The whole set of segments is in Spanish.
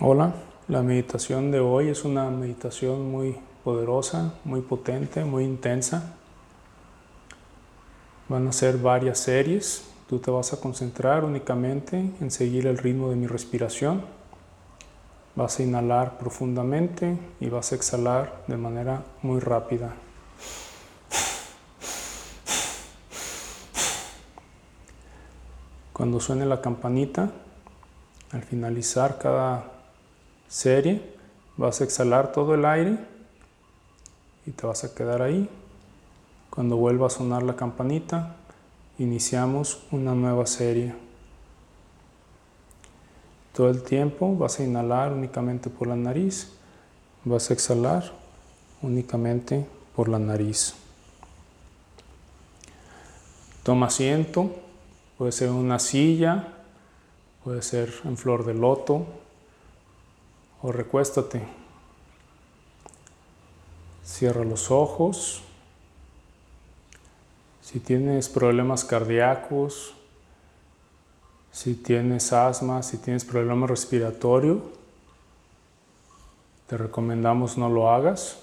Hola, la meditación de hoy es una meditación muy poderosa, muy potente, muy intensa. Van a ser varias series. Tú te vas a concentrar únicamente en seguir el ritmo de mi respiración. Vas a inhalar profundamente y vas a exhalar de manera muy rápida. Cuando suene la campanita, al finalizar cada serie, vas a exhalar todo el aire y te vas a quedar ahí. Cuando vuelva a sonar la campanita, iniciamos una nueva serie. Todo el tiempo vas a inhalar únicamente por la nariz, vas a exhalar únicamente por la nariz. Toma asiento, puede ser una silla, puede ser en flor de loto, o recuéstate. Cierra los ojos. Si tienes problemas cardíacos, si tienes asma, si tienes problema respiratorio, te recomendamos no lo hagas.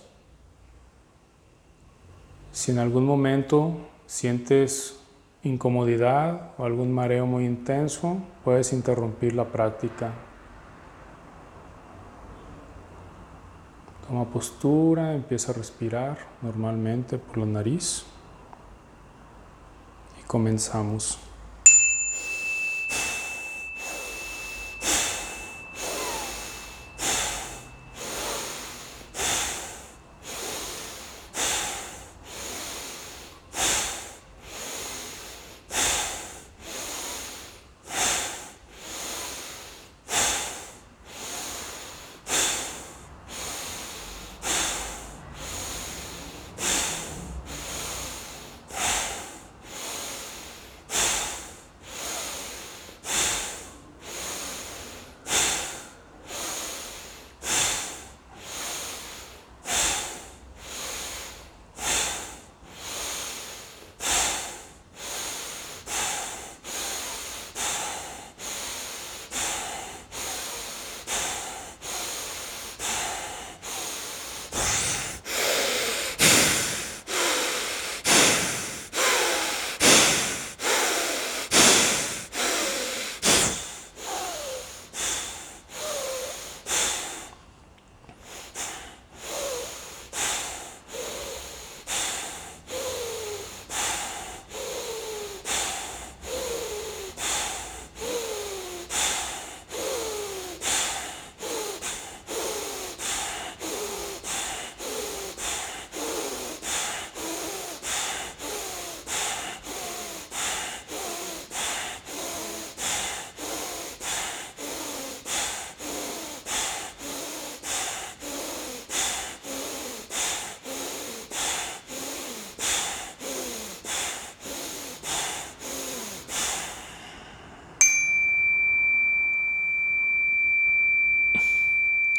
Si en algún momento sientes incomodidad o algún mareo muy intenso, puedes interrumpir la práctica. Toma postura, empieza a respirar normalmente por la nariz y comenzamos.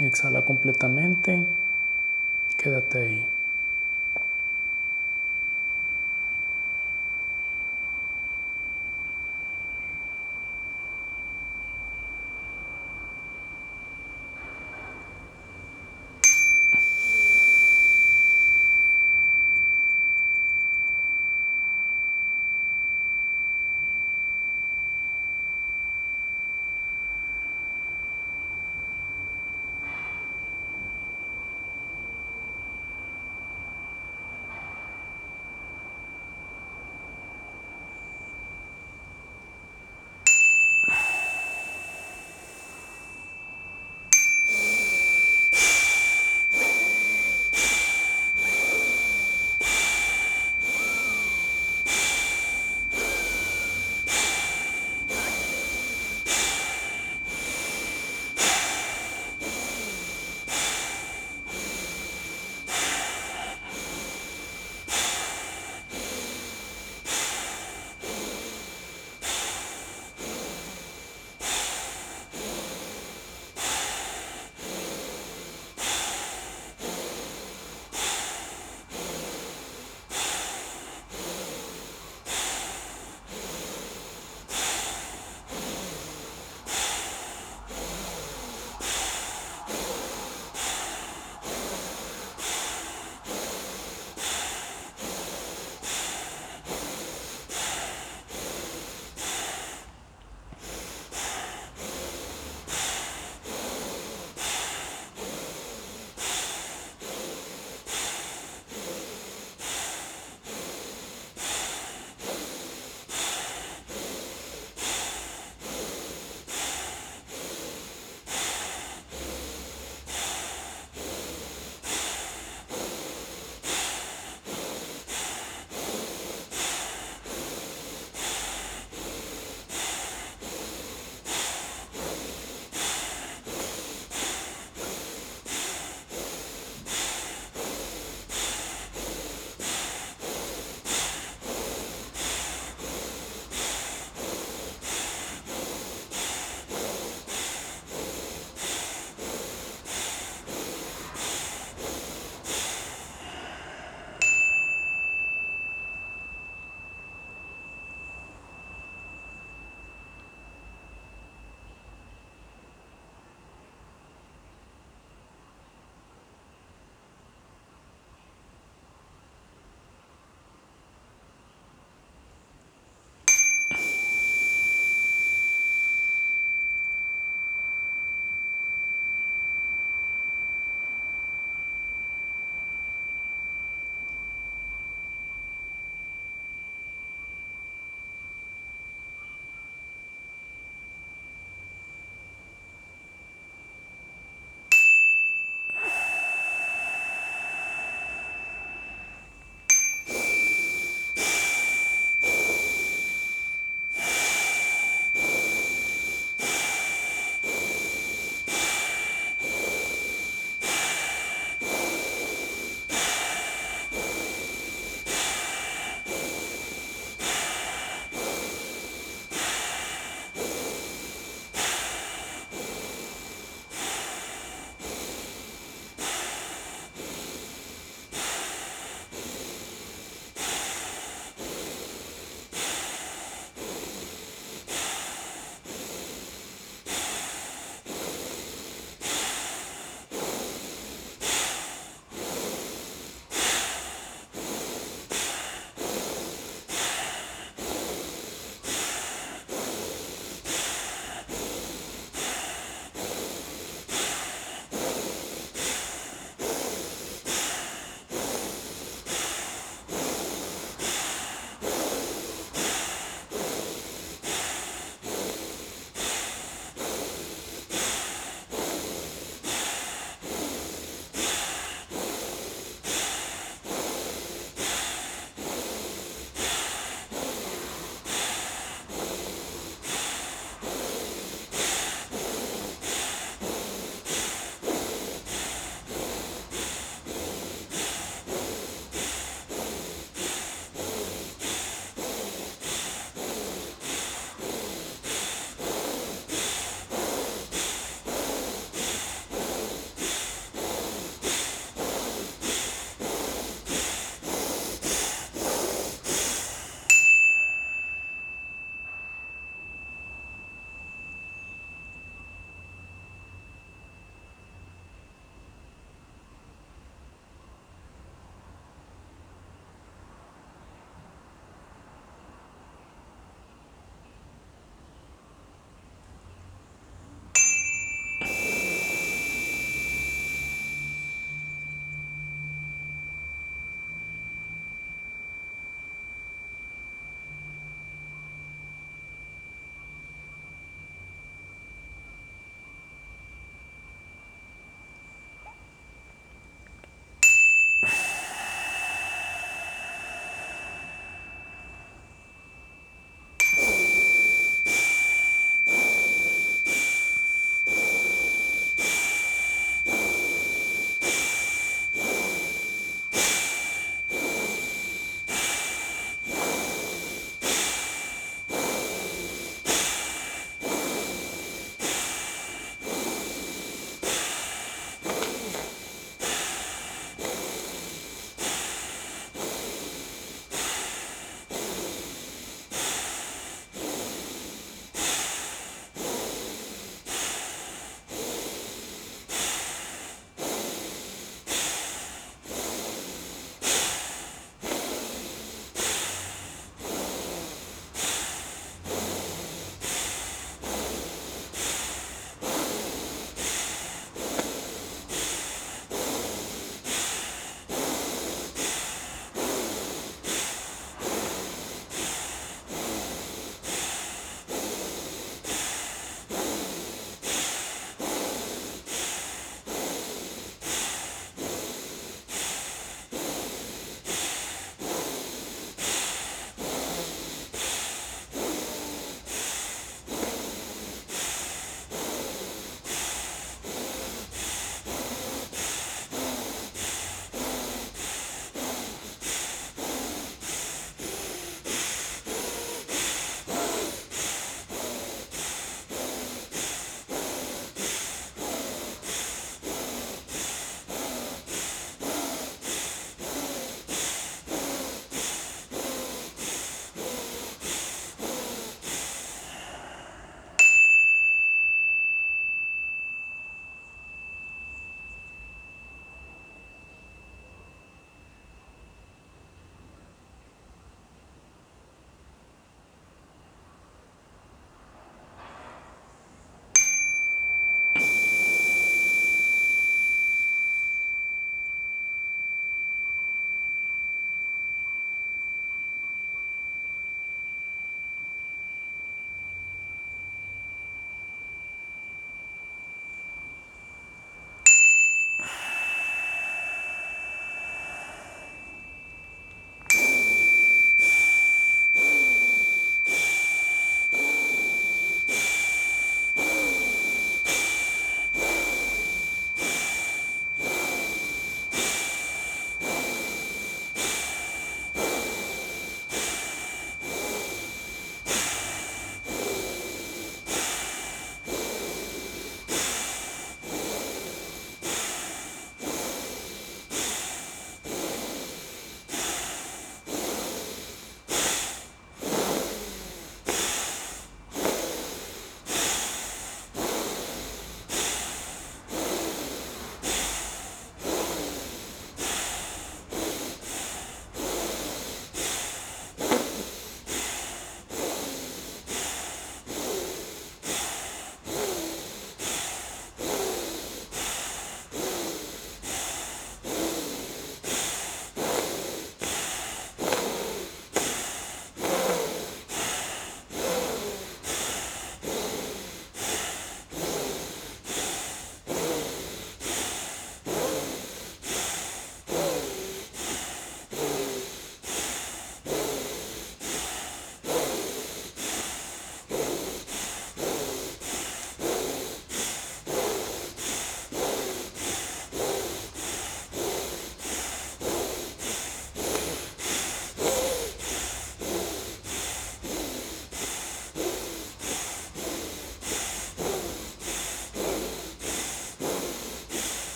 Exhala completamente. Quédate ahí.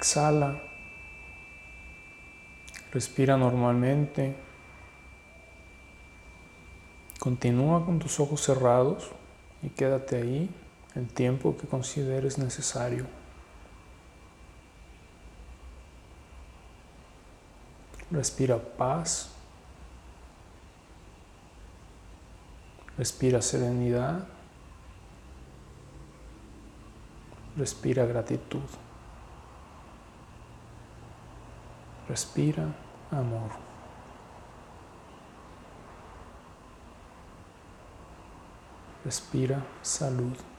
Exhala. Respira normalmente. Continúa con tus ojos cerrados y quédate ahí el tiempo que consideres necesario. Respira paz. Respira serenidad. Respira gratitud. Respira amor. Respira salud.